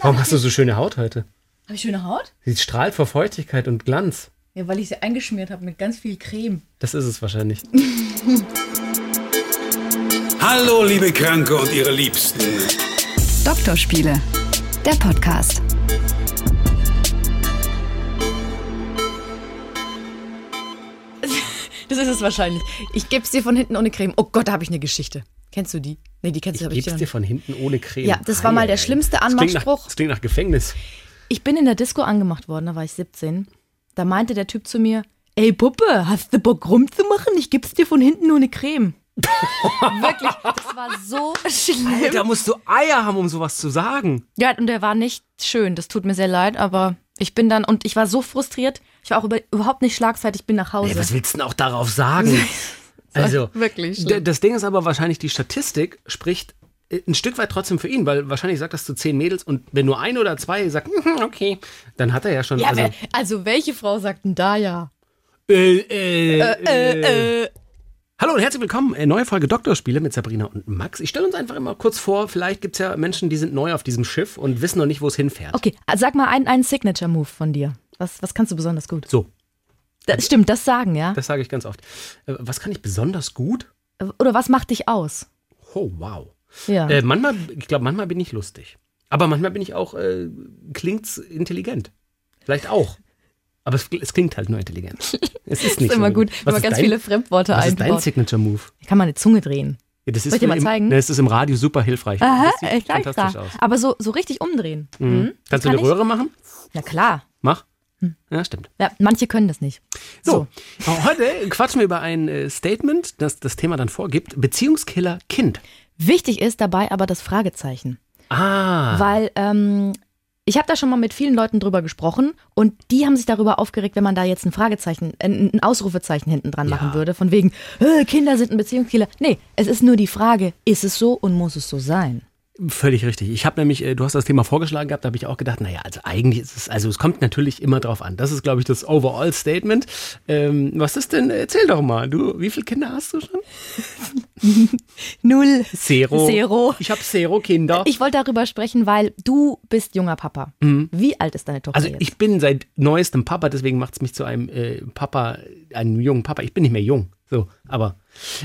Warum hast du so schöne Haut heute? Habe ich schöne Haut? Sie strahlt vor Feuchtigkeit und Glanz. Ja, weil ich sie eingeschmiert habe mit ganz viel Creme. Das ist es wahrscheinlich. Hallo, liebe Kranke und ihre Liebsten. Doktorspiele, der Podcast. Das ist es wahrscheinlich. Ich geb's dir von hinten ohne Creme. Oh Gott, da habe ich eine Geschichte. Kennst du die? Nee, die kennst du Ich nicht. dir von hinten ohne Creme. Ja, das war mal der schlimmste Das Anmachspruch. Das klingt nach Gefängnis. Ich bin in der Disco angemacht worden, da war ich 17. Da meinte der Typ zu mir, ey Puppe, hast du Bock rumzumachen? Ich geb's dir von hinten ohne Creme. Wirklich, das war so schlimm. Da musst du Eier haben, um sowas zu sagen. Ja, und der war nicht schön, das tut mir sehr leid, aber ich bin dann, und ich war so frustriert, ich war auch über, überhaupt nicht schlagfertig, bin nach Hause. Ey, was willst du denn auch darauf sagen? also, wirklich schlimm. das Ding ist aber wahrscheinlich, die Statistik spricht äh, ein Stück weit trotzdem für ihn, weil wahrscheinlich sagt das zu zehn Mädels und wenn nur eine oder zwei sagt, "Mhm, okay, dann hat er ja schon. Ja, also, wer, also welche Frau sagt denn da ja? äh, äh, äh, Äh, äh, Hallo und herzlich willkommen. Äh, neue Folge Doktorspiele mit Sabrina und Max. Ich stelle uns einfach immer kurz vor, vielleicht gibt es ja Menschen, die sind neu auf diesem Schiff und wissen noch nicht, wo es hinfährt. okay, sag mal einen, einen Signature-Move von dir. Was, was kannst du besonders gut? So, Das, stimmt, das sagen, ja? das sage ich ganz oft. Äh, was kann ich besonders gut? Oder was macht dich aus? Oh, wow. Ja. Äh, manchmal, ich glaube, manchmal bin ich lustig. Aber manchmal bin ich auch, äh, klingt's intelligent. Vielleicht auch. Aber es, es klingt halt nur intelligent. Es ist nicht ist immer so. gut, wenn man ganz dein, viele Fremdworte Was ist dein einbaut. Signature Move? Ich kann meine Zunge drehen. Ja, das ist Soll ich dir mal im, zeigen? Ne, es ist im Radio super hilfreich. Aha, das sieht klar, fantastisch klar. aus. Aber so, so richtig umdrehen. Mhm. Kannst du kann eine ich? Röhre machen? Ja, klar. Mach. Hm. Ja, stimmt. Ja, manche können das nicht. So, heute quatschen wir über ein äh, Statement, das das Thema dann vorgibt. Beziehungskiller Kind. Wichtig ist dabei aber das Fragezeichen. Ah. Weil ähm, ich habe da schon mal mit vielen Leuten drüber gesprochen und die haben sich darüber aufgeregt, wenn man da jetzt ein Fragezeichen, äh, ein Ausrufezeichen hinten dran Ja. machen würde, von wegen, äh, Kinder sind ein Beziehungskiller. Nee, es ist nur die Frage, ist es so und muss es so sein? Völlig richtig. Ich habe nämlich, äh, du hast das Thema vorgeschlagen gehabt, da habe ich auch gedacht, naja, also eigentlich ist es, also es kommt natürlich immer drauf an. Das ist, glaube ich, das Overall-Statement. Ähm, was ist denn, erzähl doch mal, du, wie viele Kinder hast du schon? Null. Zero. Zero. Ich habe Zero Kinder. Ich wollte darüber sprechen, weil du bist junger Papa. Wie alt ist deine Tochter also jetzt? ich bin seit neuestem Papa, deswegen macht es mich zu einem äh, Papa, einem jungen Papa. Ich bin nicht mehr jung. So, aber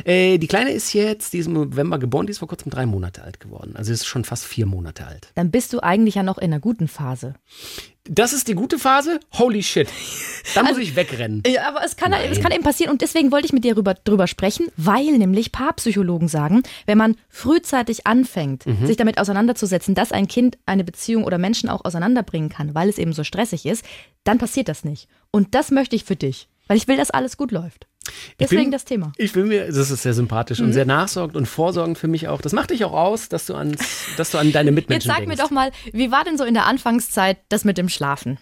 äh, die Kleine ist jetzt, die ist im November geboren, die ist vor kurzem drei Monate alt geworden. Also ist schon fast vier Monate alt. Dann bist du eigentlich ja noch in einer guten Phase. Das ist die gute Phase? Holy shit. Da muss ich wegrennen. Ja, aber es kann, es kann eben passieren und deswegen wollte ich mit dir drüber, drüber sprechen, weil nämlich Paarpsychologen sagen, wenn man frühzeitig anfängt, sich damit auseinanderzusetzen, dass ein Kind eine Beziehung oder Menschen auch auseinanderbringen kann, weil es eben so stressig ist, dann passiert das nicht. Und das möchte ich für dich, weil ich will, dass alles gut läuft. Deswegen bin- das Thema. Ich will mir, das ist sehr sympathisch Mhm. und sehr nachsorgend und vorsorgend für mich auch. Das macht dich auch aus, dass du, ans, dass du an deine Jetzt Mitmenschen sag denkst. mir doch mal, wie war denn so in der Anfangszeit das mit dem Schlafen?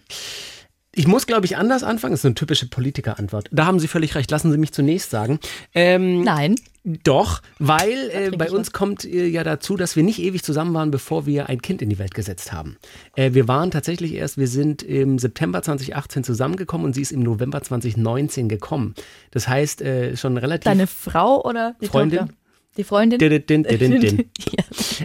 Ich muss, glaube ich, anders anfangen. Das ist eine typische Politikerantwort. Da haben Sie völlig recht. Lassen Sie mich zunächst sagen. Ähm, Nein. Doch, weil äh, bei uns kommt äh, ja dazu, dass wir nicht ewig zusammen waren, bevor wir ein Kind in die Welt gesetzt haben. Äh, wir waren tatsächlich erst, wir sind im September 2018 zusammengekommen und sie ist im November 2019 gekommen. Das heißt, äh, schon relativ. Deine Frau oder die Freundin? Tochter? Die Freundin? Din, din, din. Ja.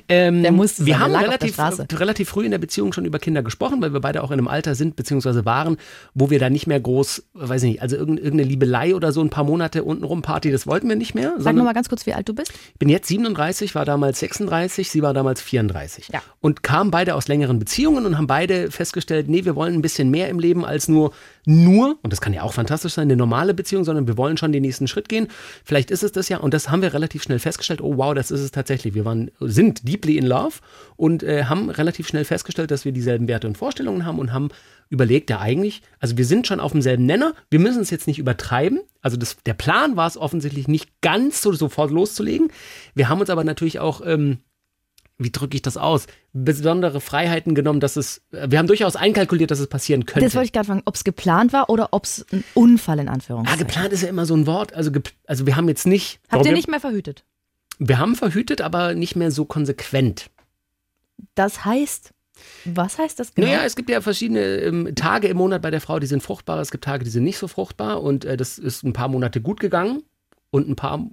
Ähm, Der musste wir haben relativ, relativ früh in der Beziehung schon über Kinder gesprochen, weil wir beide auch in einem Alter sind, beziehungsweise waren, wo wir da nicht mehr groß, weiß ich nicht, also irgend- irgendeine Liebelei oder so ein paar Monate untenrum Party, das wollten wir nicht mehr. Sag sondern- noch mal ganz kurz, wie alt du bist. ich bin jetzt 37, war damals 36, sie war damals 34. Ja. Und kamen beide aus längeren Beziehungen und haben beide festgestellt, nee, wir wollen ein bisschen mehr im Leben als nur, nur, und das kann ja auch fantastisch sein, eine normale Beziehung, sondern wir wollen schon den nächsten Schritt gehen. Vielleicht ist es das ja. Und das haben wir relativ schnell festgestellt. Oh wow, das ist es tatsächlich. Wir waren, sind deeply in love und äh, haben relativ schnell festgestellt, dass wir dieselben Werte und Vorstellungen haben und haben überlegt, ja eigentlich, also wir sind schon auf demselben Nenner, wir müssen es jetzt nicht übertreiben. Also das, der Plan war es offensichtlich nicht ganz so sofort loszulegen. Wir haben uns aber natürlich auch, ähm, wie drücke ich das aus, besondere Freiheiten genommen, dass es, wir haben durchaus einkalkuliert, dass es passieren könnte. Das wollte ich gerade fragen, ob es geplant war oder ob es ein Unfall in ja, Anführungszeichen. geplant ist ja immer so ein Wort. Also, also wir haben jetzt nicht. Habt ihr nicht mehr verhütet? wir haben verhütet, aber nicht mehr so konsequent. Das heißt, was heißt das genau? Naja, es gibt ja verschiedene ähm, Tage im Monat bei der Frau, die sind fruchtbar. Es gibt Tage, die sind nicht so fruchtbar. Und äh, das ist ein paar Monate gut gegangen und ein paar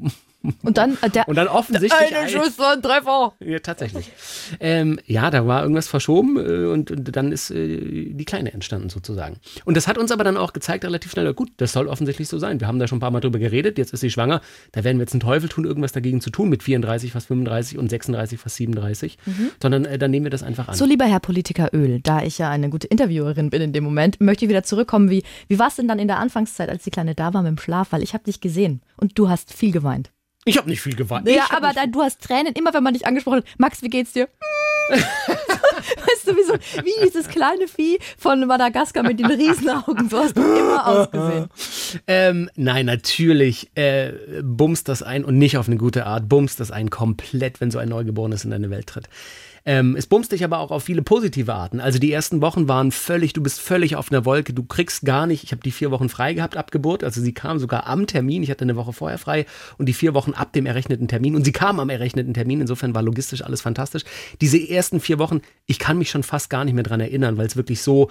Und dann, äh, der, Und dann offensichtlich. eine Schuss und Treffer. Ja, tatsächlich. ähm, ja, da war irgendwas verschoben äh, und, und dann ist äh, die Kleine entstanden sozusagen. Und das hat uns aber dann auch gezeigt relativ schnell, gut, das soll offensichtlich so sein. Wir haben da schon ein paar Mal drüber geredet, jetzt ist sie schwanger, da werden wir jetzt einen Teufel tun, irgendwas dagegen zu tun mit 34, fast 35 und 36, fast 37, sondern äh, dann nehmen wir das einfach an. So, lieber Herr Politiker Öl, da ich ja eine gute Interviewerin bin in dem Moment, möchte ich wieder zurückkommen. Wie, wie war es denn dann in der Anfangszeit, als die Kleine da war mit dem Schlaf? Weil ich habe dich gesehen und du hast viel geweint. Ich habe nicht viel geweint. ja, aber dann, du hast Tränen, immer wenn man dich angesprochen hat. Max, wie geht's dir? weißt du, wie, so, wie dieses kleine Vieh von Madagaskar mit den Riesenaugen. So hast du immer ausgesehen. Ähm, nein, natürlich äh, bumst das ein und nicht auf eine gute Art, bumst das ein komplett, wenn so ein Neugeborenes in deine Welt tritt. Ähm, es bumst dich aber auch auf viele positive Arten. Also die ersten Wochen waren völlig, du bist völlig auf einer Wolke, du kriegst gar nicht, ich habe die vier Wochen frei gehabt ab Geburt, also sie kam sogar am Termin, ich hatte eine Woche vorher frei und die vier Wochen ab dem errechneten Termin. Und sie kam am errechneten Termin, insofern war logistisch alles fantastisch. Diese ersten vier Wochen, ich kann mich schon fast gar nicht mehr dran erinnern, weil es wirklich so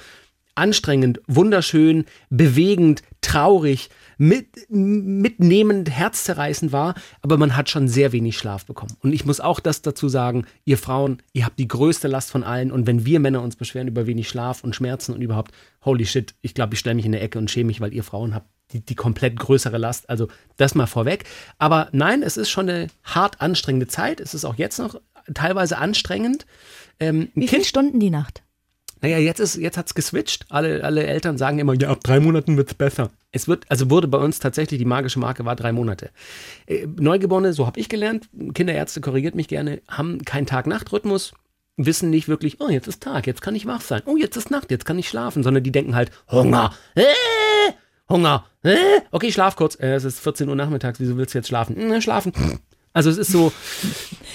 anstrengend, wunderschön, bewegend, traurig, mit, mitnehmend, herzzerreißend war, aber man hat schon sehr wenig Schlaf bekommen. Und ich muss auch das dazu sagen, ihr Frauen, ihr habt die größte Last von allen und wenn wir Männer uns beschweren über wenig Schlaf und Schmerzen und überhaupt, holy shit, ich glaube, ich stelle mich in der Ecke und schäme mich, weil ihr Frauen habt die, die komplett größere Last. Also das mal vorweg. Aber nein, es ist schon eine hart anstrengende Zeit. Es ist auch jetzt noch teilweise anstrengend. Ähm, Wie viele Stunden die Nacht? Naja, jetzt ist, jetzt hat's geswitcht. Alle, alle Eltern sagen immer, ja, ab drei Monaten wird's besser. Es wird, also wurde bei uns tatsächlich, die magische Marke war drei Monate. Äh, Neugeborene, so habe ich gelernt, Kinderärzte korrigiert mich gerne, haben keinen Tag-Nacht-Rhythmus, wissen nicht wirklich, oh, jetzt ist Tag, jetzt kann ich wach sein. Oh, jetzt ist Nacht, jetzt kann ich schlafen, sondern die denken halt, Hunger, äh, Hunger, äh, okay, schlaf kurz. Äh, es ist 14 Uhr nachmittags, wieso willst du jetzt schlafen? Hm, schlafen. Also es ist so,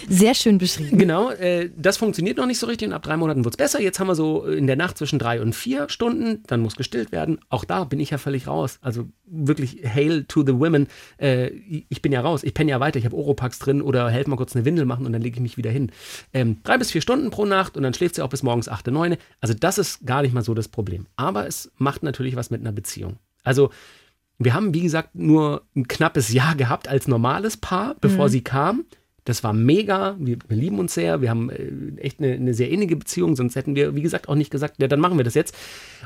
Sehr schön beschrieben. Genau, äh, das funktioniert noch nicht so richtig und ab drei Monaten wird's besser. Jetzt haben wir so in der Nacht zwischen drei und vier Stunden, dann muss gestillt werden. Auch da bin ich ja völlig raus. Also wirklich hail to the women. Äh, ich bin ja raus, ich penne ja weiter, ich habe Oropax drin oder helfe mal kurz eine Windel machen und dann lege ich mich wieder hin. Ähm, drei bis vier Stunden pro Nacht und dann schläft sie auch bis morgens achte, neune. Also das ist gar nicht mal so das Problem. Aber es macht natürlich was mit einer Beziehung. Also wir haben, wie gesagt, nur ein knappes Jahr gehabt als normales Paar, bevor sie kam. Das war mega. Wir, wir lieben uns sehr. Wir haben äh, echt eine, eine sehr innige Beziehung. Sonst hätten wir, wie gesagt, auch nicht gesagt, ja, dann machen wir das jetzt.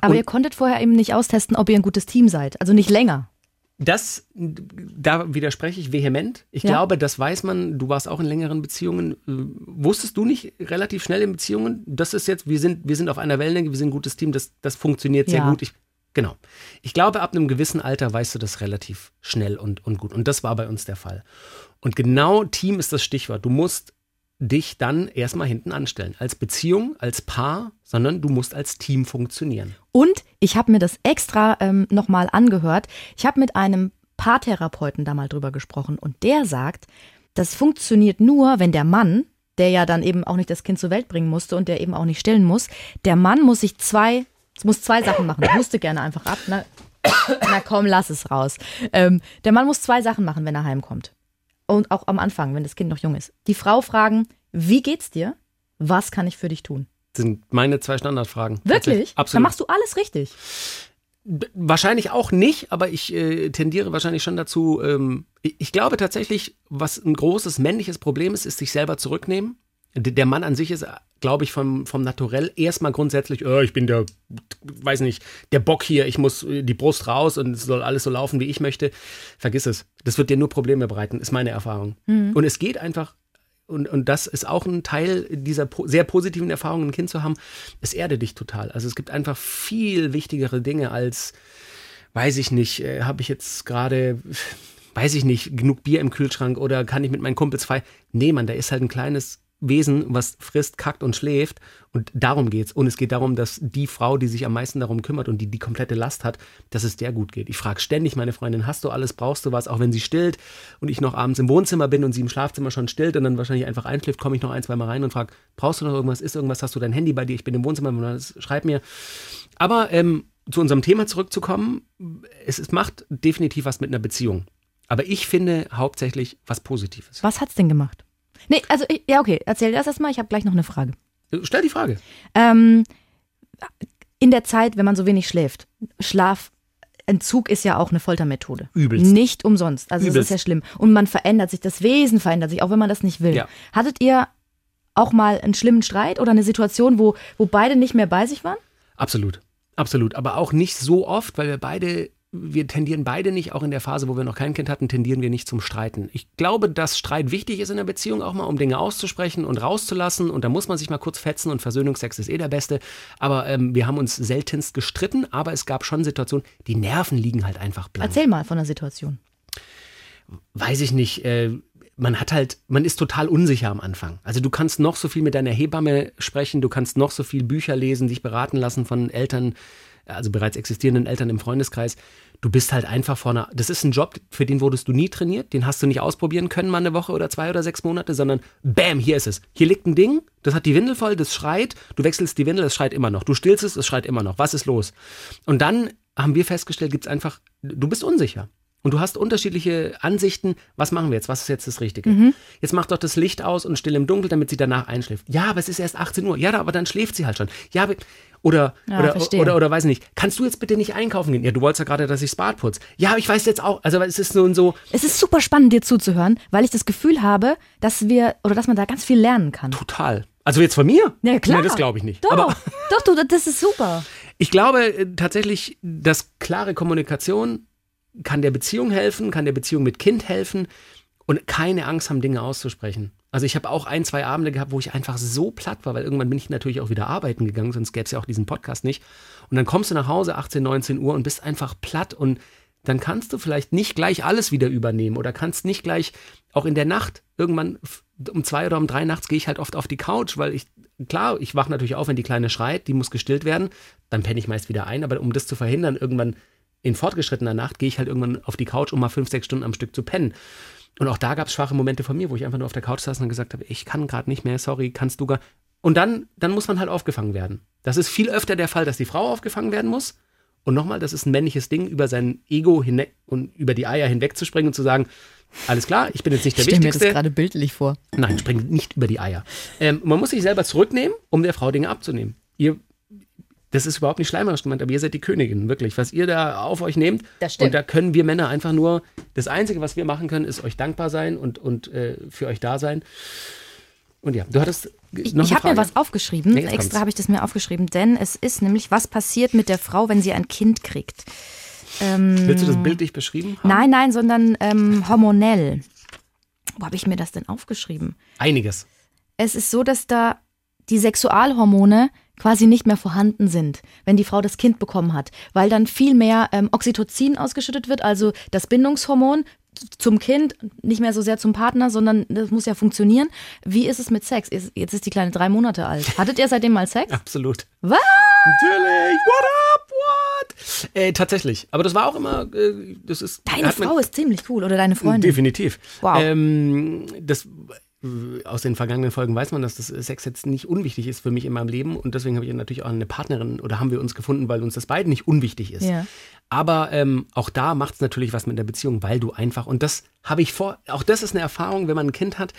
Aber Und- ihr konntet vorher eben nicht austesten, ob ihr ein gutes Team seid. Also nicht länger. Das, da widerspreche ich vehement. Ich Ja. glaube, das weiß man. Du warst auch in längeren Beziehungen. Äh, Wusstest du nicht relativ schnell in Beziehungen? Das ist jetzt, wir sind, wir sind auf einer Wellenlänge, wir sind ein gutes Team, das, das funktioniert sehr Ja. gut. Ich, genau. Ich glaube, ab einem gewissen Alter weißt du das relativ schnell und, und gut. Und das war bei uns der Fall. Und genau Team ist das Stichwort. Du musst dich dann erstmal hinten anstellen. Als Beziehung, als Paar, sondern du musst als Team funktionieren. Und ich habe mir das extra ähm, nochmal angehört. Ich habe mit einem Paartherapeuten da mal drüber gesprochen und der sagt, das funktioniert nur, wenn der Mann, der ja dann eben auch nicht das Kind zur Welt bringen musste und der eben auch nicht stillen muss, der Mann muss sich zwei, muss zwei Sachen machen. Ich musste gerne einfach ab. Na, na komm, lass es raus. Ähm, der Mann muss zwei Sachen machen, wenn er heimkommt. Und auch am Anfang, wenn das Kind noch jung ist. Die Frau fragen, wie geht's dir? Was kann ich für dich tun? Das sind meine zwei Standardfragen. Wirklich? Tatsächlich. Dann Absolut. machst du alles richtig. Wahrscheinlich auch nicht, aber ich äh, tendiere wahrscheinlich schon dazu. Ähm, ich, glaube tatsächlich, was ein großes männliches Problem ist, ist sich selber zurücknehmen. Der Mann an sich ist, glaube ich, vom, vom Naturell erstmal grundsätzlich, oh, ich bin der, weiß nicht, der Bock hier, ich muss äh, die Brust raus und es soll alles so laufen, wie ich möchte. Vergiss es. Das wird dir nur Probleme bereiten, ist meine Erfahrung. Und es geht einfach und, und das ist auch ein Teil dieser po sehr positiven Erfahrung, ein Kind zu haben. Es erdet dich total. Also es gibt einfach viel wichtigere Dinge als, weiß ich nicht, äh, habe ich jetzt gerade, weiß ich nicht, genug Bier im Kühlschrank oder kann ich mit meinen Kumpels frei? Nee, Mann, da ist halt ein kleines Wesen, was frisst, kackt und schläft. Und darum geht's. Und es geht darum, dass die Frau, die sich am meisten darum kümmert und die die komplette Last hat, dass es der gut geht. Ich frage ständig meine Freundin, hast du alles, brauchst du was? Auch wenn sie stillt und ich noch abends im Wohnzimmer bin und sie im Schlafzimmer schon stillt und dann wahrscheinlich einfach einschläft, komme ich noch ein, zwei Mal rein und frage, brauchst du noch irgendwas? Ist irgendwas? Hast du dein Handy bei dir? Ich bin im Wohnzimmer, schreib mir. Aber ähm, zu unserem Thema zurückzukommen, es, es macht definitiv was mit einer Beziehung. Aber ich finde hauptsächlich was Positives. Was hat's denn gemacht? Nee, also, ja, okay, erzähl das erstmal. Ich habe gleich noch eine Frage. Stell die Frage. Ähm, in der Zeit, wenn man so wenig schläft, Schlaf Entzug ist ja auch eine Foltermethode. Übelst. Nicht umsonst. Also das Übelst. ist ja schlimm. Und man verändert sich, das Wesen verändert sich, auch wenn man das nicht will. Ja. Hattet ihr auch mal einen schlimmen Streit oder eine Situation, wo, wo beide nicht mehr bei sich waren? Absolut, absolut. Aber auch nicht so oft, weil wir beide, wir tendieren beide nicht, auch in der Phase, wo wir noch kein Kind hatten, tendieren wir nicht zum Streiten. Ich glaube, dass Streit wichtig ist in der Beziehung auch mal, um Dinge auszusprechen und rauszulassen. Und da muss man sich mal kurz fetzen und Versöhnungsex ist eh der Beste. Aber ähm, wir haben uns seltenst gestritten, aber es gab schon Situationen, die Nerven liegen halt einfach blank. Erzähl mal von der Situation. weiß ich nicht, äh, man hat halt, man ist total unsicher am Anfang. Also du kannst noch so viel mit deiner Hebamme sprechen, du kannst noch so viel Bücher lesen, dich beraten lassen von Eltern, also bereits existierenden Eltern im Freundeskreis. Du bist halt einfach vorne. Das ist ein Job, für den wurdest du nie trainiert, den hast du nicht ausprobieren können, mal eine Woche oder zwei oder sechs Monate, sondern bam, hier ist es. Hier liegt ein Ding, das hat die Windel voll, das schreit, du wechselst die Windel, es schreit immer noch. Du stillst es, es schreit immer noch. Was ist los? Und dann haben wir festgestellt, gibt es einfach, du bist unsicher. Und du hast unterschiedliche Ansichten. Was machen wir jetzt? Was ist jetzt das Richtige? Mhm. Jetzt mach doch das Licht aus und still im Dunkeln, damit sie danach einschläft. Ja, aber es ist erst 18 Uhr. Ja, aber dann schläft sie halt schon. Ja, aber- oder, Ja, oder, verstehe. oder, oder weiß ich nicht. Kannst du jetzt bitte nicht einkaufen gehen? Ja, du wolltest ja gerade, dass ich das Bad putze. Ja, ich weiß jetzt auch. Also es ist und so Es ist super spannend, dir zuzuhören, weil ich das Gefühl habe, dass wir oder dass man da ganz viel lernen kann. total. Also jetzt von mir? Ja, klar. Nee, das glaube ich nicht. Doch, Aber doch, du, das ist super. Ich glaube äh, tatsächlich, dass klare Kommunikation kann der Beziehung helfen, kann der Beziehung mit Kind helfen und keine Angst haben, Dinge auszusprechen. Also ich habe auch ein, zwei Abende gehabt, wo ich einfach so platt war, weil irgendwann bin ich natürlich auch wieder arbeiten gegangen, sonst gäbe es ja auch diesen Podcast nicht. Und dann kommst du nach Hause 18, 19 Uhr und bist einfach platt und dann kannst du vielleicht nicht gleich alles wieder übernehmen oder kannst nicht gleich auch in der Nacht irgendwann um zwei oder um drei nachts gehe ich halt oft auf die Couch, weil ich klar, ich wache natürlich auf, wenn die Kleine schreit, die muss gestillt werden, dann penne ich meist wieder ein, aber um das zu verhindern, irgendwann in fortgeschrittener Nacht gehe ich halt irgendwann auf die Couch, um mal fünf, sechs Stunden am Stück zu pennen. Und auch da gab es schwache Momente von mir, wo ich einfach nur auf der Couch saß und gesagt habe, ich kann gerade nicht mehr, sorry, kannst du gar. Und dann, dann muss man halt aufgefangen werden. Das ist viel öfter der Fall, dass die Frau aufgefangen werden muss. Und nochmal, das ist ein männliches Ding, über sein Ego hinweg und über die Eier hinwegzuspringen und zu sagen, alles klar, ich bin jetzt nicht der Ich stelle mir das Wichtigste. gerade bildlich vor. Nein, spring nicht über die Eier. Ähm, man muss sich selber zurücknehmen, um der Frau Dinge abzunehmen. Ihr, das ist überhaupt nicht schleimerisch gemeint, aber ihr seid die Königin, wirklich. Was ihr da auf euch nehmt. Das stimmt. Und da können wir Männer einfach nur, das Einzige, was wir machen können, ist euch dankbar sein und, und äh, für euch da sein. Und ja, du hattest Ich, noch ich habe mir was aufgeschrieben. Nee, Extra habe ich das mir aufgeschrieben, denn es ist nämlich, was passiert mit der Frau, wenn sie ein Kind kriegt. Willst du das bildlich beschrieben haben? Nein, nein, sondern ähm, hormonell. Wo habe ich mir das denn aufgeschrieben? Einiges. Es ist so, dass da die Sexualhormone quasi nicht mehr vorhanden sind, wenn die Frau das Kind bekommen hat, weil dann viel mehr ähm, Oxytocin ausgeschüttet wird, also das Bindungshormon zum Kind, nicht mehr so sehr zum Partner, sondern das muss ja funktionieren. Wie ist es mit Sex? Jetzt ist die Kleine drei Monate alt. Hattet ihr seitdem mal Sex? Absolut. Was? Natürlich. What up? What? Äh, tatsächlich. Aber das war auch immer, äh, das ist. Deine Frau ist ziemlich cool oder deine Freundin. Definitiv. Wow. Ähm, das, aus den vergangenen Folgen weiß man, dass das Sex jetzt nicht unwichtig ist für mich in meinem Leben und deswegen habe ich natürlich auch eine Partnerin oder haben wir uns gefunden, weil uns das beiden nicht unwichtig ist. Ja. Aber ähm, auch da macht es natürlich was mit der Beziehung, weil du einfach, und das habe ich vor, auch das ist eine Erfahrung, wenn man ein Kind hat,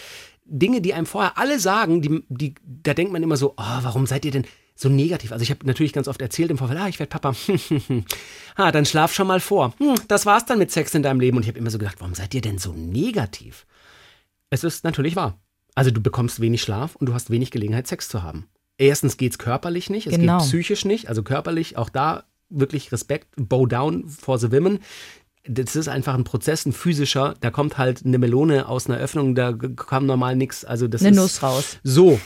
Dinge, die einem vorher alle sagen, die, die, da denkt man immer so, oh, warum seid ihr denn so negativ? Also ich habe natürlich ganz oft erzählt im Vorfeld, ah, ich werde Papa. ah, dann schlaf schon mal vor. Hm, das war's dann mit Sex in deinem Leben. Und ich habe immer so gedacht, warum seid ihr denn so negativ? Es ist natürlich wahr. Also du bekommst wenig Schlaf und du hast wenig Gelegenheit, Sex zu haben. Erstens geht's körperlich nicht, es Genau. geht psychisch nicht, also körperlich auch da wirklich Respekt, bow down for the women. Das ist einfach ein Prozess, ein physischer. Da kommt halt eine Melone aus einer Öffnung, da kam normal nichts. Also das Eine ist Nuss raus. So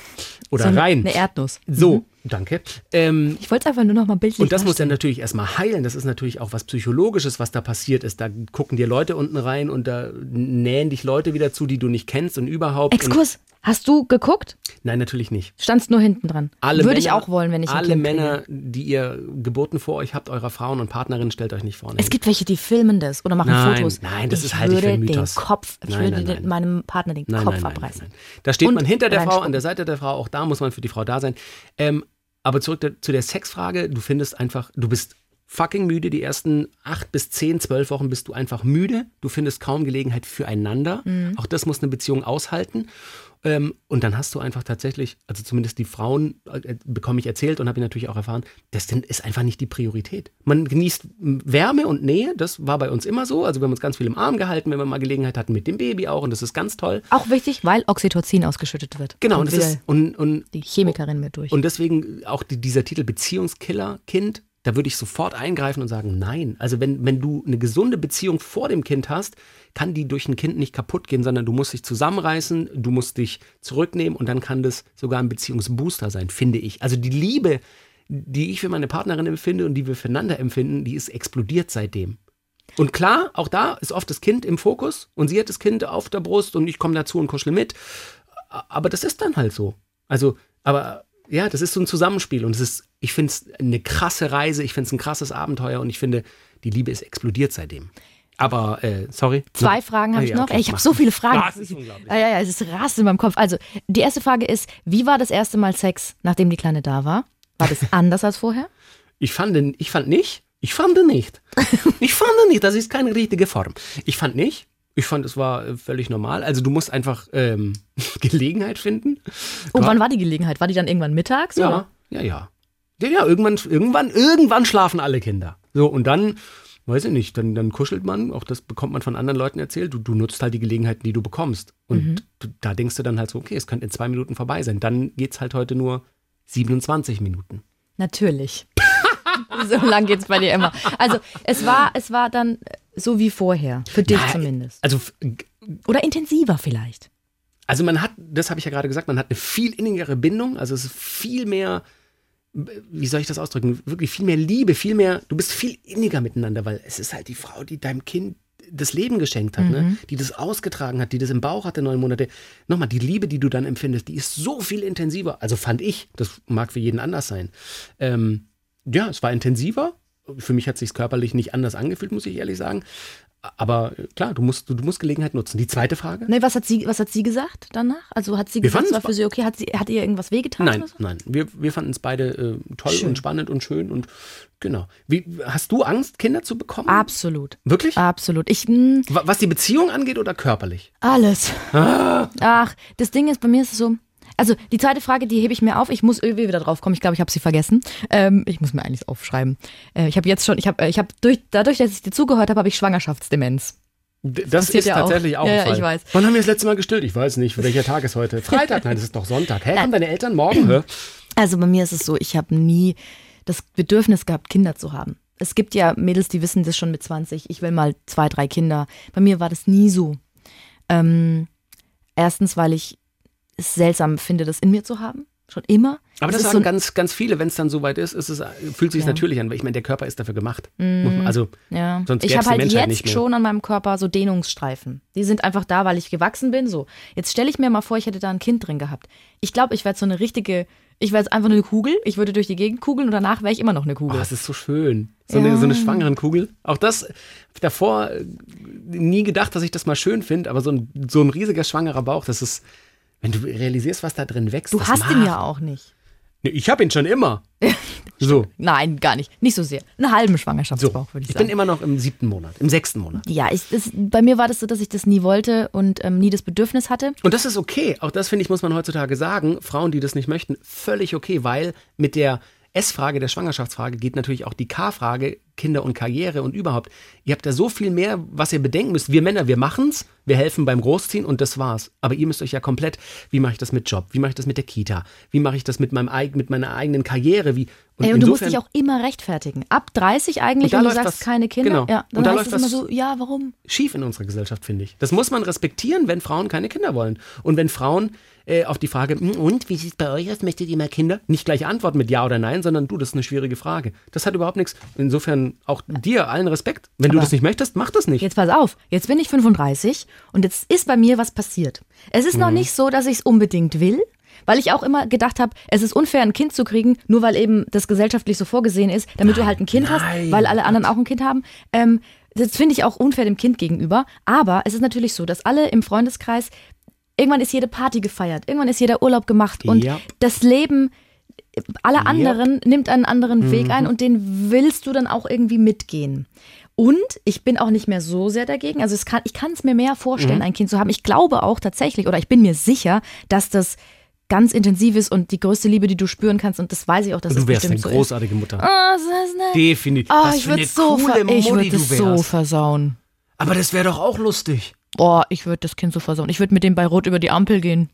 oder So eine- rein. Eine Erdnuss. so, danke. Ähm, Ich wollte es einfach nur noch mal bildlich und das muss dann darstellen. natürlich erstmal heilen. Das ist natürlich auch was Psychologisches, was da passiert ist. Da gucken dir Leute unten rein und da nähen dich Leute wieder zu, die du nicht kennst und überhaupt. Und, Exkurs. Hast du geguckt? nein, natürlich nicht. Standst nur hinten dran. Alle Würde ich Männer- auch wollen, wenn ich ein Alle kind Männer, Kriege. die ihr Geburten vor euch habt, eurer Frauen und Partnerinnen, stellt euch nicht vorne. Es gibt welche, die filmen das oder machen Nein, Fotos. nein, das ich ist- halte ich für einen Mythos. den Kopf, ich Nein, würde nein, den- meinem Partner den Nein, Kopf nein, nein, abreißen. nein, nein. Da steht Und man hinter der Frau, an der Seite der Frau, auch da muss man für die Frau da sein. Ähm, aber zurück da- zu der Sexfrage, du findest einfach, du bist fucking müde. Die ersten acht bis zehn, zwölf Wochen bist du einfach müde. Du findest kaum Gelegenheit füreinander. Auch das muss eine Beziehung aushalten. Ähm, und dann hast du einfach tatsächlich, also zumindest die Frauen äh, bekomme ich erzählt und habe ich natürlich auch erfahren, das ist einfach nicht die Priorität. Man genießt Wärme und Nähe, das war bei uns immer so. Also wir haben uns ganz viel im Arm gehalten, wenn wir mal Gelegenheit hatten mit dem Baby auch und das ist ganz toll. Auch wichtig, weil Oxytocin ausgeschüttet wird. Genau, und, und das ist, und, und die Chemikerin mit durch. und deswegen auch die, dieser Titel Beziehungskiller Kind, da würde ich sofort eingreifen und sagen, nein. Also wenn, wenn du eine gesunde Beziehung vor dem Kind hast, kann die durch ein Kind nicht kaputt gehen, sondern du musst dich zusammenreißen, du musst dich zurücknehmen und dann kann das sogar ein Beziehungsbooster sein, finde ich. Also die Liebe, die ich für meine Partnerin empfinde und die wir füreinander empfinden, die ist explodiert seitdem. Und klar, auch da ist oft das Kind im Fokus und sie hat das Kind auf der Brust und ich komme dazu und kuschel mit. Aber das ist dann halt so. Also, aber ja, das ist so ein Zusammenspiel und es ist, ich finde es eine krasse Reise, ich finde es ein krasses Abenteuer und ich finde, die Liebe ist explodiert seitdem. Aber, äh, sorry. Zwei Fragen habe Ah, ich ja, noch. okay, ich habe so viele Fragen. Es ist unglaublich. Ja, ja, ja, es ist rast in meinem Kopf. Also, die erste Frage ist, wie war das erste Mal Sex, nachdem die Kleine da war? War das anders als vorher? Ich fand, ich fand nicht, ich fand nicht. Ich fand nicht, das ist keine richtige Form. Ich fand nicht. Ich fand, es war äh, völlig normal. Also du musst einfach ähm, Gelegenheit finden. Oh, wann war die Gelegenheit? War die dann irgendwann mittags? Ja, Oder? ja, ja. Ja, ja, irgendwann, irgendwann, irgendwann schlafen alle Kinder. So, und dann, weiß ich nicht, dann, dann kuschelt man, auch das bekommt man von anderen Leuten erzählt, du, du nutzt halt die Gelegenheiten, die du bekommst. Und du, da denkst du dann halt so, okay, es könnte in zwei Minuten vorbei sein. Dann geht's halt heute nur 27 Minuten. Natürlich. so lang geht's bei dir immer. Also, es war, es war dann so wie vorher. Für dich Ja, zumindest. Also, Oder intensiver vielleicht. also man hat, das habe ich ja gerade gesagt, man hat eine viel innigere Bindung, also es ist viel mehr, wie soll ich das ausdrücken, wirklich viel mehr Liebe, viel mehr, du bist viel inniger miteinander, weil es ist halt die Frau, die deinem Kind das Leben geschenkt hat, ne? die das ausgetragen hat, die das im Bauch hatte neun Monate. Nochmal, die Liebe, die du dann empfindest, die ist so viel intensiver. Also fand ich, das mag für jeden anders sein. Ähm, ja, es war intensiver. Für mich hat es sich körperlich nicht anders angefühlt, muss ich ehrlich sagen. Aber äh, klar, du musst, du, du musst Gelegenheit nutzen. Die zweite Frage? Nee, was hat sie, was hat sie gesagt danach? Also hat sie Wir gesagt, es war für sie okay? Hat, sie, hat ihr irgendwas wehgetan? Nein, so? nein. Wir, wir fanden es beide äh, toll Schön. und spannend und schön und genau. Wie, hast du Angst, Kinder zu bekommen? Absolut. Wirklich? Absolut. Ich, Was die Beziehung angeht oder körperlich? alles. Ah. Ach, das Ding ist, bei mir ist es so. Also die zweite Frage, die hebe ich mir auf. Ich muss irgendwie wieder drauf kommen. Ich glaube, ich habe sie vergessen. Ähm, ich muss mir eigentlich aufschreiben. Äh, ich habe jetzt schon, ich habe, ich habe durch, dadurch, dass ich dir zugehört habe, habe ich Schwangerschaftsdemenz. Das passiert ist ja auch. tatsächlich auch, Ja, ein Fall. ich weiß. Wann haben wir das letzte Mal gestillt? Ich weiß nicht. Welcher Tag ist heute? Freitag? Nein, das ist doch Sonntag. Hä, kommen deine Eltern morgen? Also bei mir ist es so, ich habe nie das Bedürfnis gehabt, Kinder zu haben. Es gibt ja Mädels, die wissen das schon mit 20. Ich will mal zwei, drei Kinder. Bei mir war das nie so. Ähm, erstens, weil ich es seltsam finde, das in mir zu haben. Schon immer. Aber das ist sagen so, ganz, ganz viele, wenn es dann soweit ist, ist es, fühlt sich Ja. Natürlich an, weil ich meine, der Körper ist dafür gemacht. Man- Also, ja. sonst ich habe halt Menschheit jetzt schon an meinem Körper so Dehnungsstreifen. Die sind einfach da, weil ich gewachsen bin. So, jetzt stelle ich mir mal vor, ich hätte da ein Kind drin gehabt. Ich glaube, ich werde so eine richtige, ich wäre jetzt einfach nur eine Kugel. Ich würde durch die Gegend kugeln und danach wäre ich immer noch eine Kugel. oh, es ist so schön. So, eine, so eine Schwangerenkugel. Auch das, davor äh, nie gedacht, dass ich das mal schön finde, aber so ein, so ein riesiger schwangerer Bauch, das ist, wenn du realisierst, was da drin wächst. du hast ihn ja auch nicht. Nee, ich habe ihn schon immer. so. Nein, gar nicht. Nicht so sehr. Einen halben Schwangerschaftsbauch, würde ich Ich sagen. bin immer noch im siebten Monat, im sechsten Monat. ja, ich, das, bei mir war das so, dass ich das nie wollte und ähm, nie das Bedürfnis hatte. Und das ist okay. Auch das, finde ich, muss man heutzutage sagen. Frauen, die das nicht möchten, völlig okay, weil mit der S-Frage, der Schwangerschaftsfrage, geht natürlich auch die K-Frage, Kinder und Karriere und überhaupt. Ihr habt da so viel mehr, was ihr bedenken müsst. Wir Männer, wir machen's, wir helfen beim Großziehen und das war's. Aber ihr müsst euch ja komplett, wie mache ich das mit Job? Wie mache ich das mit der Kita? Wie mache ich das mit, meinem, mit meiner eigenen Karriere? Wie, Ey, und du musst dich auch immer rechtfertigen. Ab 30 eigentlich, Und wenn du sagst, was- keine Kinder. genau. Ja, dann Und da läuft es immer so, ja, warum? schief in unserer Gesellschaft, finde ich. Das muss man respektieren, wenn Frauen keine Kinder wollen. Und wenn Frauen äh, auf die Frage, "Hm, und, wie sieht es bei euch aus, möchtet ihr mal Kinder? Nicht gleich antworten mit Ja oder Nein, sondern du, das ist eine schwierige Frage. Das hat überhaupt nichts. Insofern auch dir allen Respekt. Wenn du Aber- das nicht möchtest, mach das nicht. Jetzt pass auf, jetzt bin ich 35 und jetzt ist bei mir was passiert. Es ist Mhm. noch nicht so, dass ich es unbedingt will, weil ich auch immer gedacht habe, es ist unfair, ein Kind zu kriegen, nur weil eben das gesellschaftlich so vorgesehen ist, damit du halt ein Kind nein, hast, weil alle anderen auch ein Kind haben. Ähm, das finde ich auch unfair dem Kind gegenüber. Aber es ist natürlich so, dass alle im Freundeskreis, irgendwann ist jede Party gefeiert, irgendwann ist jeder Urlaub gemacht und Ja. das Leben alle Yep. anderen nimmt einen anderen Weg ein und den willst du dann auch irgendwie mitgehen. Und ich bin auch nicht mehr so sehr dagegen. Also es kann, ich kann es mir mehr vorstellen, ein Kind zu haben. Ich glaube auch tatsächlich, oder ich bin mir sicher, dass das ganz intensiv ist und die größte Liebe, die du spüren kannst. Und das weiß ich auch, dass du es wärst eine bestimmt so ist. großartige Mutter. Ah, das ist ne- Definitiv. Oh, Was ich würde eine so, ver ich du so wärst. versauen. Aber das wäre doch auch lustig. Boah, ich würde das Kind so versauen. Ich würde mit dem bei Rot über die Ampel gehen.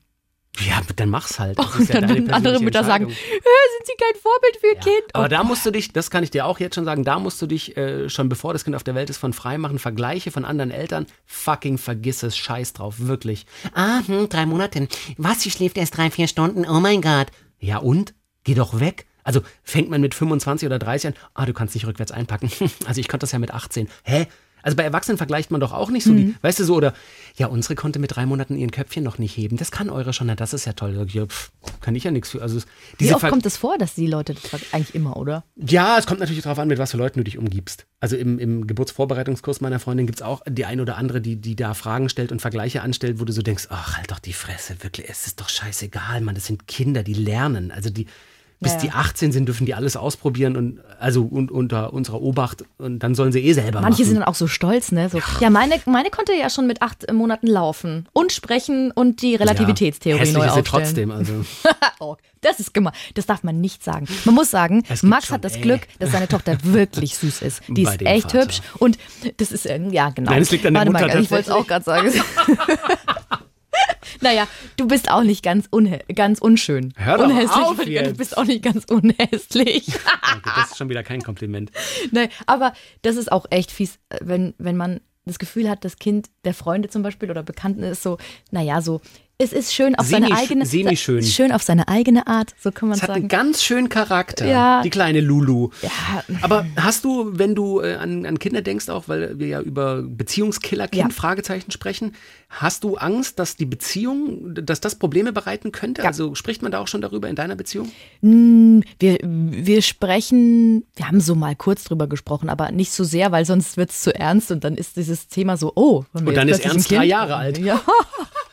Ja, dann mach's halt. Das Und ist ja dann deine würden andere Mütter sagen, Entscheidung. "Hä, sind Sie kein Vorbild für Ihr Kind? Aber Oh, da musst du dich, das kann ich dir auch jetzt schon sagen, da musst du dich äh, schon bevor das Kind auf der Welt ist von frei machen. Vergleiche von anderen Eltern, fucking vergiss es, scheiß drauf, wirklich. Ah, hm, drei Monate. Was, sie schläft erst drei, vier Stunden? Oh mein Gott. Ja und? Geh doch weg. Also fängt man mit 25 oder 30 an, ah, du kannst nicht rückwärts einpacken. Also ich konnte das ja mit 18. Hä? Also bei Erwachsenen vergleicht man doch auch nicht so die, weißt du so, oder ja, unsere konnte mit drei Monaten ihren Köpfchen noch nicht heben. Das kann eure schon, na, das ist ja toll. Ja, pff, kann ich ja nichts für. Also es- Wie oft Ver- kommt es vor, dass die Leute das eigentlich immer, oder? Ja, es kommt natürlich darauf an, mit was für Leuten du dich umgibst. Also im, im Geburtsvorbereitungskurs meiner Freundin gibt's auch die ein oder andere, die, die da Fragen stellt und Vergleiche anstellt, wo du so denkst, ach, halt doch die Fresse, wirklich, es ist doch scheißegal, Mann, das sind Kinder, die lernen. Also die, bis Ja, die 18 sind, dürfen die alles ausprobieren und also und, unter unserer Obacht und dann sollen sie eh selber Manche sind machen. dann auch so stolz, ne? So, ja, meine, meine konnte ja schon mit acht Monaten laufen und sprechen und die Relativitätstheorie ja, neu ist sie aufstellen. trotzdem, also. oh, das ist gemein. Das darf man nicht sagen. Man muss sagen, Max schon, hat das ey. Glück, dass seine Tochter wirklich süß ist. Die Bei ist echt Vater. hübsch und das ist, äh, ja, genau. Nein, es liegt an der Warte Mutter mal, ich wollte es auch gerade sagen. Naja, du bist auch nicht ganz, ganz unschön. Hör doch Unhässlich, auf jetzt. Du bist auch nicht ganz unhässlich. Danke, das ist schon wieder kein Kompliment. Nein, aber das ist auch echt fies, äh, wenn, wenn man das Gefühl hat, das Kind der Freunde zum Beispiel oder Bekannten ist so, naja, so, es ist schön auf seine eigene semi-schön. Schön auf seine eigene Art, so kann man Es hat einen sagen. ganz schönen Charakter, Ja. die kleine Lulu. Ja, Aber hast du, wenn du äh, an, an Kinder denkst, auch weil wir ja über Beziehungskiller-Kind Ja. Fragezeichen sprechen, hast du Angst, dass die Beziehung, dass das Probleme bereiten könnte? Also spricht man da auch schon darüber in deiner Beziehung? wir, wir sprechen, wir haben so mal kurz drüber gesprochen, aber nicht so sehr, weil sonst wird es zu ernst und dann ist dieses Thema so, oh. Und dann ist Ernst drei Jahre alt. Ja,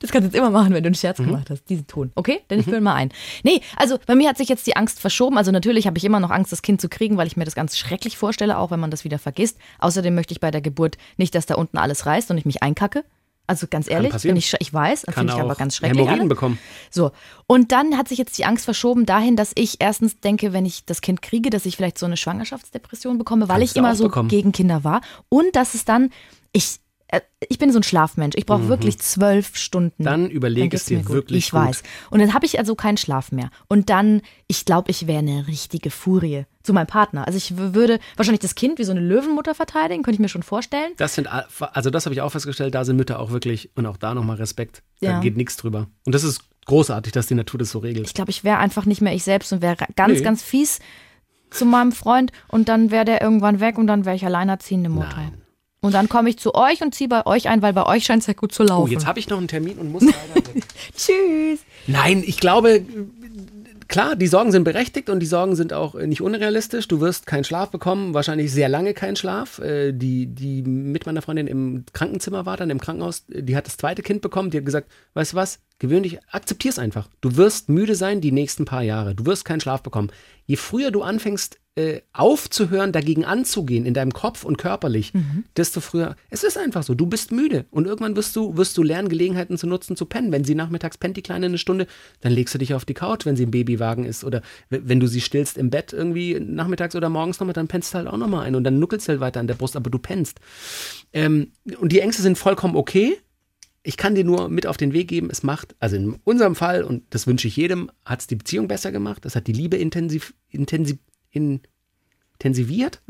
Das kannst du jetzt immer machen, wenn du einen Scherz Mhm. gemacht hast, diesen Ton. Okay? Denn ich bin mal ein. Nee, also bei mir hat sich jetzt die Angst verschoben. Also natürlich habe ich immer noch Angst, das Kind zu kriegen, weil ich mir das ganz schrecklich vorstelle, auch wenn man das wieder vergisst. Außerdem möchte ich bei der Geburt nicht, dass da unten alles reißt und ich mich einkacke. Also ganz ehrlich, ich, ich weiß, Kann finde ich aber ganz schrecklich. Hämorrhoiden bekommen. So, und dann hat sich jetzt die Angst verschoben dahin, dass ich erstens denke, wenn ich das Kind kriege, dass ich vielleicht so eine Schwangerschaftsdepression bekomme, weil Kannst ich immer so bekommen. gegen Kinder war. Und dass es dann, ich, ich bin so ein Schlafmensch. Ich brauche wirklich zwölf Stunden. Mhm. Dann überleg geht's es dir mir wirklich Ich gut. weiß. Und dann habe ich also keinen Schlaf mehr. Und dann, ich glaube, ich wäre eine richtige Furie zu meinem Partner. Also ich würde wahrscheinlich das Kind wie so eine Löwenmutter verteidigen, könnte ich mir schon vorstellen. Das sind, also das habe ich auch festgestellt, da sind Mütter auch wirklich, und auch da nochmal Respekt, da Ja. geht nichts drüber. Und das ist großartig, dass die Natur das so regelt. Ich glaube, ich wäre einfach nicht mehr ich selbst und wäre ganz, Nee. ganz fies zu meinem Freund und dann wäre der irgendwann weg und dann wäre ich alleinerziehende Mutter. Nein. Und dann komme ich zu euch und ziehe bei euch ein, weil bei euch scheint es ja gut zu Oh, laufen. jetzt habe ich noch einen Termin und muss leider weg. Tschüss. Nein, ich glaube, klar, die Sorgen sind berechtigt und die Sorgen sind auch äh, nicht unrealistisch. Du wirst keinen Schlaf bekommen, wahrscheinlich sehr lange keinen Schlaf. Äh, Die, die mit meiner Freundin im Krankenzimmer war, dann im Krankenhaus, äh, die hat das zweite Kind bekommen, die hat gesagt, weißt du was, gewöhn dich, akzeptier's einfach. Du wirst müde sein die nächsten paar Jahre. Du wirst keinen Schlaf bekommen. Je früher du anfängst, äh, aufzuhören, dagegen anzugehen, in deinem Kopf und körperlich, desto früher. Es ist einfach so. Du bist müde. Und irgendwann wirst du, wirst du lernen, Gelegenheiten zu nutzen, zu pennen. Wenn sie nachmittags pennt, die Kleine eine Stunde, dann legst du dich auf die Couch, wenn sie im Babywagen ist. Oder wenn du sie stillst im Bett irgendwie nachmittags oder morgens nochmal, dann pennst du halt auch nochmal ein. Und dann nuckelst du halt weiter an der Brust, aber du pennst. Ähm, und die Ängste sind vollkommen okay. Ich kann dir nur mit auf den Weg geben, es macht, also in unserem Fall, und das wünsche ich jedem, hat es die Beziehung besser gemacht, das hat die Liebe intensiv, intensiv, in, intensiviert.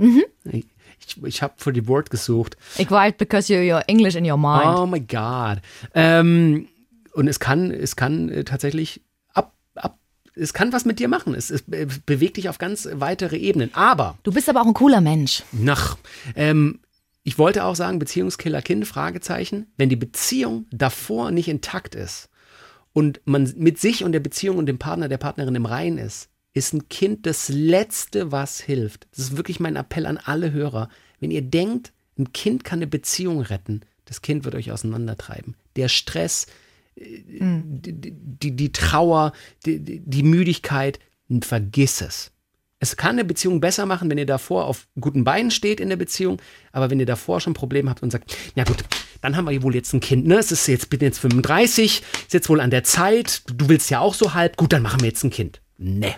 Ich, ich habe für die Wort gesucht. Ich weiß, because you're your English in your mind. Oh my God. Ähm, und es kann, es kann äh, tatsächlich ab, ab, es kann was mit dir machen. Es, es be- bewegt dich auf ganz weitere Ebenen. Aber Du bist aber auch ein cooler Mensch. nach, ähm, ich wollte auch sagen, Beziehungskiller Kind, Fragezeichen, wenn die Beziehung davor nicht intakt ist und man mit sich und der Beziehung und dem Partner, der Partnerin im Reinen ist, ist ein Kind das Letzte, was hilft. Das ist wirklich mein Appell an alle Hörer. Wenn ihr denkt, ein Kind kann eine Beziehung retten, das Kind wird euch auseinandertreiben. Der Stress, die, die, die Trauer, die die Müdigkeit, vergiss es. Es kann eine Beziehung besser machen, wenn ihr davor auf guten Beinen steht in der Beziehung, aber wenn ihr davor schon Probleme habt und sagt, na gut, dann haben wir wohl jetzt ein Kind, ne? Es ist jetzt, bin jetzt 35, ist jetzt wohl an der Zeit, du willst ja auch so halb, gut, dann machen wir jetzt ein Kind. Ne.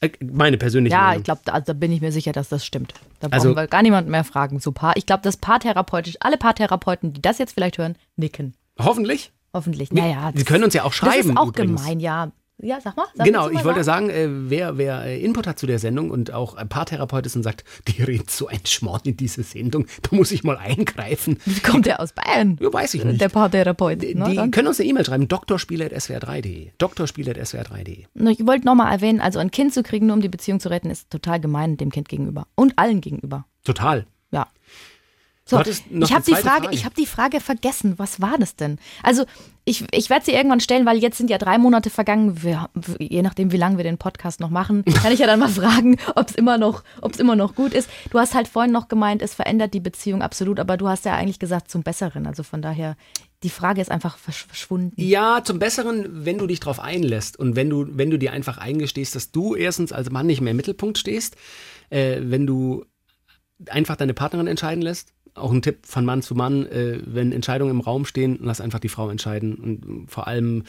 Äh, Meine persönliche Ja, Meinung. ich glaube, da, da bin ich mir sicher, dass das stimmt. Da brauchen Also- wir gar niemanden mehr fragen. So Paar. Ich glaube, dass paartherapeutisch, alle Paartherapeuten, die das jetzt vielleicht hören, nicken. Hoffentlich. Hoffentlich. Naja. Sie können uns ja auch schreiben, Das ist auch übrigens. gemein, ja. Ja, sag mal. Sag Genau, du ich mal wollte sagen? äh, wer, wer äh, Input hat zu der Sendung und auch ein Paartherapeut ist und sagt, die redet so ein Schmort in diese Sendung, da muss ich mal eingreifen. Wie kommt der aus Bayern? Ja, weiß ich nicht. Der Paartherapeut. Die ne, dann? können uns eine E-Mail schreiben, doktorspiele.swr3.de. Doktorspiele.swr3.de. Ich wollte nochmal erwähnen, also ein Kind zu kriegen, nur um die Beziehung zu retten, ist total gemein dem Kind gegenüber. Und allen gegenüber. Total. Ja. So, ich habe die Frage, Frage. ich habe die Frage vergessen. Was war das denn? Also ich, ich werde sie irgendwann stellen, weil jetzt sind ja drei Monate vergangen. Wir, je nachdem, wie lange wir den Podcast noch machen, kann ich ja dann mal fragen, ob es immer noch, ob es immer noch gut ist. Du hast halt vorhin noch gemeint, es verändert die Beziehung absolut, aber du hast ja eigentlich gesagt zum Besseren. Also von daher, die Frage ist einfach versch verschwunden. Ja, zum Besseren, wenn du dich drauf einlässt und wenn du, wenn du dir einfach eingestehst, dass du erstens als Mann nicht mehr im Mittelpunkt stehst, äh, wenn du einfach deine Partnerin entscheiden lässt. Auch ein Tipp von Mann zu Mann, äh, wenn Entscheidungen im Raum stehen, lass einfach die Frau entscheiden. Und vor allem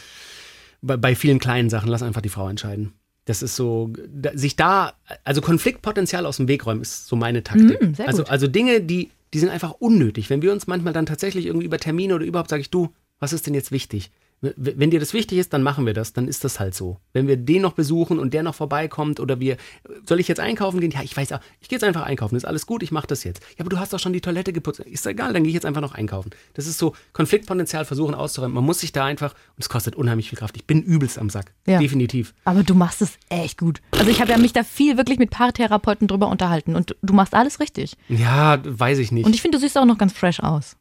bei, bei vielen kleinen Sachen, lass einfach die Frau entscheiden. Das ist so, da, sich da, also Konfliktpotenzial aus dem Weg räumen, ist so meine Taktik. Mm, also, also Dinge, die, die sind einfach unnötig. Wenn wir uns manchmal dann tatsächlich irgendwie über Termine oder überhaupt sage ich, du, was ist denn jetzt wichtig? Wenn dir das wichtig ist, dann machen wir das, dann ist das halt so. Wenn wir den noch besuchen und der noch vorbeikommt oder wir, soll ich jetzt einkaufen gehen? Ja, ich weiß auch, ich gehe jetzt einfach einkaufen, ist alles gut, ich mache das jetzt. Ja, aber du hast doch schon die Toilette geputzt. Ist egal, dann gehe ich jetzt einfach noch einkaufen. Das ist so Konfliktpotenzial versuchen auszuräumen. Man muss sich da einfach, und es kostet unheimlich viel Kraft. Ich bin übelst am Sack. Ja. Definitiv. Aber du machst es echt gut. Also ich habe ja mich da viel wirklich mit Paartherapeuten drüber unterhalten und du machst alles richtig. Ja, weiß ich nicht. Und ich finde, du siehst auch noch ganz fresh aus.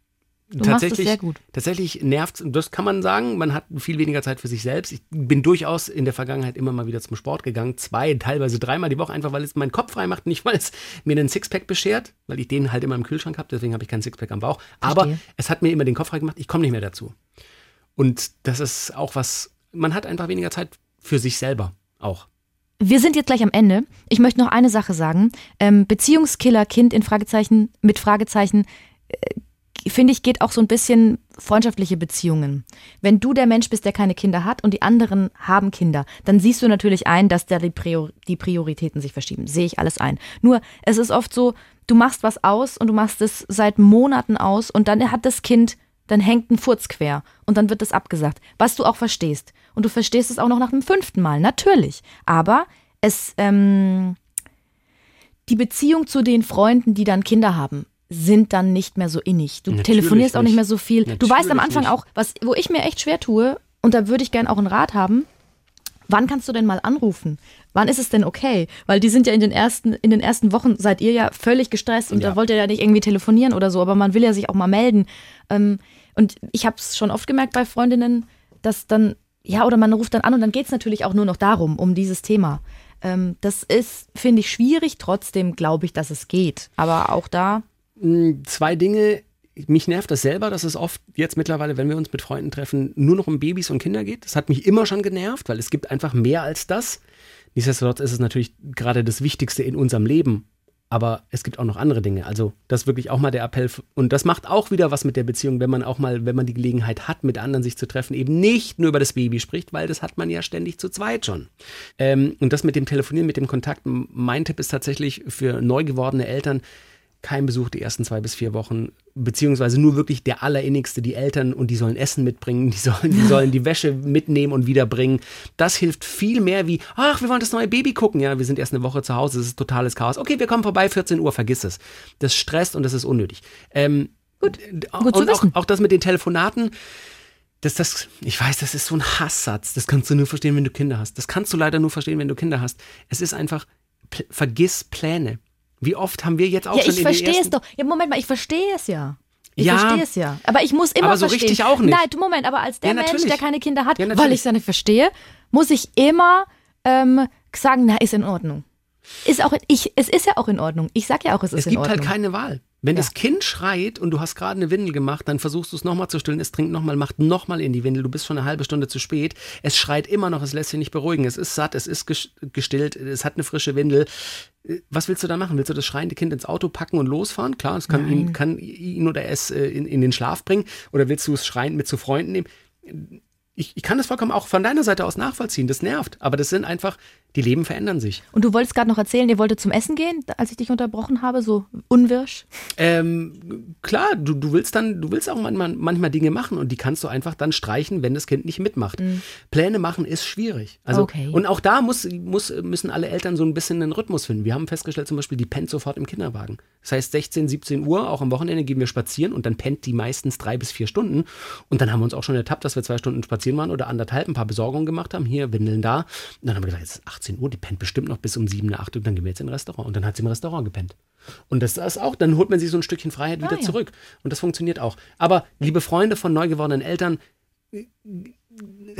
Du tatsächlich, sehr gut. Tatsächlich nervt das kann man sagen, man hat viel weniger Zeit für sich selbst. Ich bin durchaus in der Vergangenheit immer mal wieder zum Sport gegangen, zwei, teilweise dreimal die Woche, einfach weil es meinen Kopf frei macht, nicht weil es mir einen Sixpack beschert, weil ich den halt immer im Kühlschrank habe, deswegen habe ich keinen Sixpack am Bauch. Aber Verstehe. es hat mir immer den Kopf frei gemacht, ich komme nicht mehr dazu. Und das ist auch was, man hat einfach weniger Zeit für sich selber auch. Wir sind jetzt gleich am Ende. Ich möchte noch eine Sache sagen. Ähm, Beziehungskiller, Kind in Fragezeichen, mit Fragezeichen, äh, finde ich, geht auch so ein bisschen freundschaftliche Beziehungen. Wenn du der Mensch bist, der keine Kinder hat und die anderen haben Kinder, dann siehst du natürlich ein, dass da die, Prior die Prioritäten sich verschieben. Sehe ich alles ein. Nur, es ist oft so, du machst was aus und du machst es seit Monaten aus und dann hat das Kind, dann hängt ein Furz quer und dann wird es abgesagt, was du auch verstehst. Und du verstehst es auch noch nach dem fünften Mal, natürlich. Aber es, ähm, die Beziehung zu den Freunden, die dann Kinder haben, sind dann nicht mehr so innig. Du Natürlich telefonierst auch nicht mehr so viel. du weißt am Natürlich Anfang nicht. auch, was, wo ich mir echt schwer tue, und da würde ich gern auch einen Rat haben, Wann kannst du denn mal anrufen? Wann ist es denn okay? Weil die sind ja in den ersten, in den ersten Wochen seid ihr ja völlig gestresst und Ja. da wollt ihr ja nicht irgendwie telefonieren oder so, aber man will ja sich auch mal melden. Ähm, und ich habe es schon oft gemerkt bei Freundinnen, dass dann, ja, oder man ruft dann an und dann geht es natürlich auch nur noch darum, um dieses Thema. Ähm, das ist, finde ich, schwierig, trotzdem glaube ich, dass es geht. Aber auch da, Zwei Dinge. Mich nervt das selber, dass es oft jetzt mittlerweile, wenn wir uns mit Freunden treffen, nur noch um Babys und Kinder geht. Das hat mich immer schon genervt, weil es gibt einfach mehr als das. Nichtsdestotrotz ist es natürlich gerade das Wichtigste in unserem Leben. Aber es gibt auch noch andere Dinge. Also das ist wirklich auch mal der Appell. Und das macht auch wieder was mit der Beziehung, wenn man auch mal, wenn man die Gelegenheit hat, mit anderen sich zu treffen, eben nicht nur über das Baby spricht, weil das hat man ja ständig zu zweit schon. Ähm, und das mit dem Telefonieren, mit dem Kontakt, mein Tipp ist tatsächlich für neu gewordene Eltern, kein Besuch die ersten zwei bis vier Wochen, beziehungsweise nur wirklich der Allerinnigste, die Eltern und die sollen Essen mitbringen, die sollen, die sollen die Wäsche mitnehmen und wiederbringen. Das hilft viel mehr wie, ach, wir wollen das neue Baby gucken. Ja, wir sind erst eine Woche zu Hause, es ist totales Chaos. Okay, wir kommen vorbei, 14 Uhr, vergiss es. Das stresst und das ist unnötig. Ähm, Gut, auch, gut zu und auch, auch das mit den Telefonaten, das, das, ich weiß, das ist so ein Hasssatz. Das kannst du nur verstehen, wenn du Kinder hast. Das kannst du leider nur verstehen, wenn du Kinder hast. Es ist einfach, vergiss Pläne. Wie oft haben wir jetzt auch ja, schon ich in verstehe es doch. Ja, Moment mal, ich verstehe es ja. Ich Ja. verstehe es ja. Aber ich muss immer Aber so verstehen. richtig auch nicht. Nein, Moment, aber als der Ja, Mensch, der keine Kinder hat, Ja, weil ich es ja nicht verstehe, muss ich immer ähm, sagen, na, ist in Ordnung. Ist auch, ich, es ist ja auch in Ordnung. Ich sag ja auch, es ist Es in gibt Ordnung. halt keine Wahl. Wenn Ja. das Kind schreit und du hast gerade eine Windel gemacht, dann versuchst du es nochmal zu stillen, es trinkt nochmal, macht nochmal in die Windel, du bist schon eine halbe Stunde zu spät. Es schreit immer noch, es lässt sich nicht beruhigen. Es ist satt, es ist ges- gestillt, es hat eine frische Windel. Äh, Was willst du da machen? Willst du das schreiende Kind ins Auto packen und losfahren? Klar, es kann, ihn, kann ihn oder es äh, in, in den Schlaf bringen. Oder willst du es schreiend mit zu Freunden nehmen? Ich, ich kann das vollkommen auch von deiner Seite aus nachvollziehen. Das nervt. Aber das sind einfach, die Leben verändern sich. Und du wolltest gerade noch erzählen, ihr wolltet zum Essen gehen, als ich dich unterbrochen habe, so unwirsch. Ähm, klar, du, du willst dann, du willst auch manchmal, manchmal Dinge machen und die kannst du einfach dann streichen, wenn das Kind nicht mitmacht. Pläne machen ist schwierig. Also, Okay. Und auch da muss, muss, müssen alle Eltern so ein bisschen einen Rhythmus finden. Wir haben festgestellt, zum Beispiel, die pennt sofort im Kinderwagen. Das heißt, 16, 17 Uhr, auch am Wochenende gehen wir spazieren und dann pennt die meistens drei bis vier Stunden. Und dann haben wir uns auch schon ertappt, dass wir zwei Stunden spazieren waren oder anderthalb, ein paar Besorgungen gemacht haben. Hier, Windeln da. Und dann haben wir gesagt, jetzt ist 18 Uhr, die pennt bestimmt noch bis um 7, 8 Uhr, dann gehen wir jetzt in ein Restaurant. Und dann hat sie im Restaurant gepennt. Und das ist auch, dann holt man sich so ein Stückchen Freiheit wieder Ah, ja. zurück. Und das funktioniert auch. Aber liebe Freunde von neu gewordenen Eltern,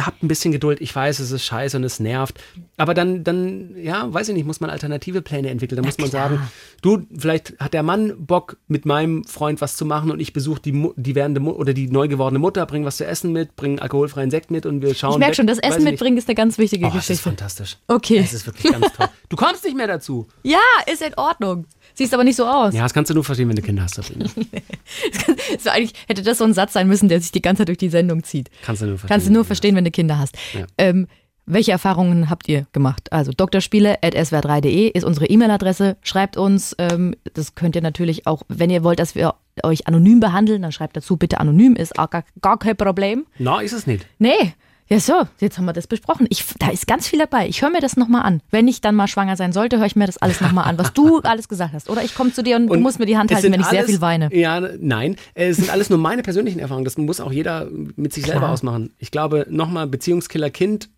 habt ein bisschen Geduld. Ich weiß, es ist scheiße und es nervt. Aber dann, dann, ja, weiß ich nicht, muss man alternative Pläne entwickeln. Da muss man sagen, du, vielleicht hat der Mann Bock, mit meinem Freund was zu machen und ich besuche die, die werdende Mu oder die neu gewordene Mutter, bring was zu essen mit, bring alkoholfreien Sekt mit und wir schauen. Ich merke schon, das Essen mitbringen ist eine ganz wichtige Oh, es ist Geschichte. fantastisch. Okay. Es ist wirklich ganz toll. Du kommst nicht mehr dazu. Ja, ist in Ordnung. Siehst aber nicht so aus. Ja, das kannst du nur verstehen, wenn du Kinder hast. Sabrina. So eigentlich hätte das so ein Satz sein müssen, der sich die ganze Zeit durch die Sendung zieht. Kannst du nur verstehen. Kannst du nur verstehen, wenn du Kinder hast. Ja. Ähm, welche Erfahrungen habt ihr gemacht? Also drspiele.swr3.de ist unsere E-Mail-Adresse. Schreibt uns. Ähm, das könnt ihr natürlich auch, wenn ihr wollt, dass wir euch anonym behandeln, dann schreibt dazu bitte anonym. Ist auch gar, gar kein Problem. Na, ist es nicht. Nee. Ja, so, jetzt haben wir das besprochen. Ich, da ist ganz viel dabei. Ich höre mir das nochmal an. Wenn ich dann mal schwanger sein sollte, höre ich mir das alles nochmal an, was du alles gesagt hast. Oder ich komme zu dir und, du Und musst mir die Hand halten, wenn ich sehr alles- viel weine. Ja, nein. Es sind alles nur meine persönlichen Erfahrungen. Das muss auch jeder mit sich selber Klar. ausmachen. Ich glaube, nochmal, Beziehungskiller Kind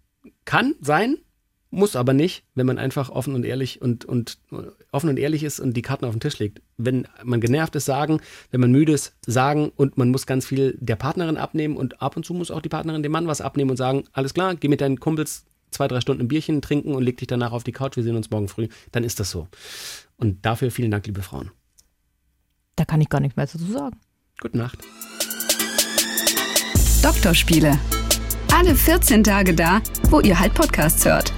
kann sein, muss aber nicht, wenn man einfach offen und ehrlich und, und offen und ehrlich ist und die Karten auf den Tisch legt. Wenn man genervt ist, sagen, wenn man müde ist, sagen und man muss ganz viel der Partnerin abnehmen und ab und zu muss auch die Partnerin dem Mann was abnehmen und sagen, alles klar, geh mit deinen Kumpels zwei, drei Stunden ein Bierchen trinken und leg dich danach auf die Couch, wir sehen uns morgen früh. Dann ist das so. Und dafür vielen Dank, liebe Frauen. Da kann ich gar nichts mehr dazu sagen. Gute Nacht. Doktorspiele. Alle 14 Tage da, wo ihr halt Podcasts hört.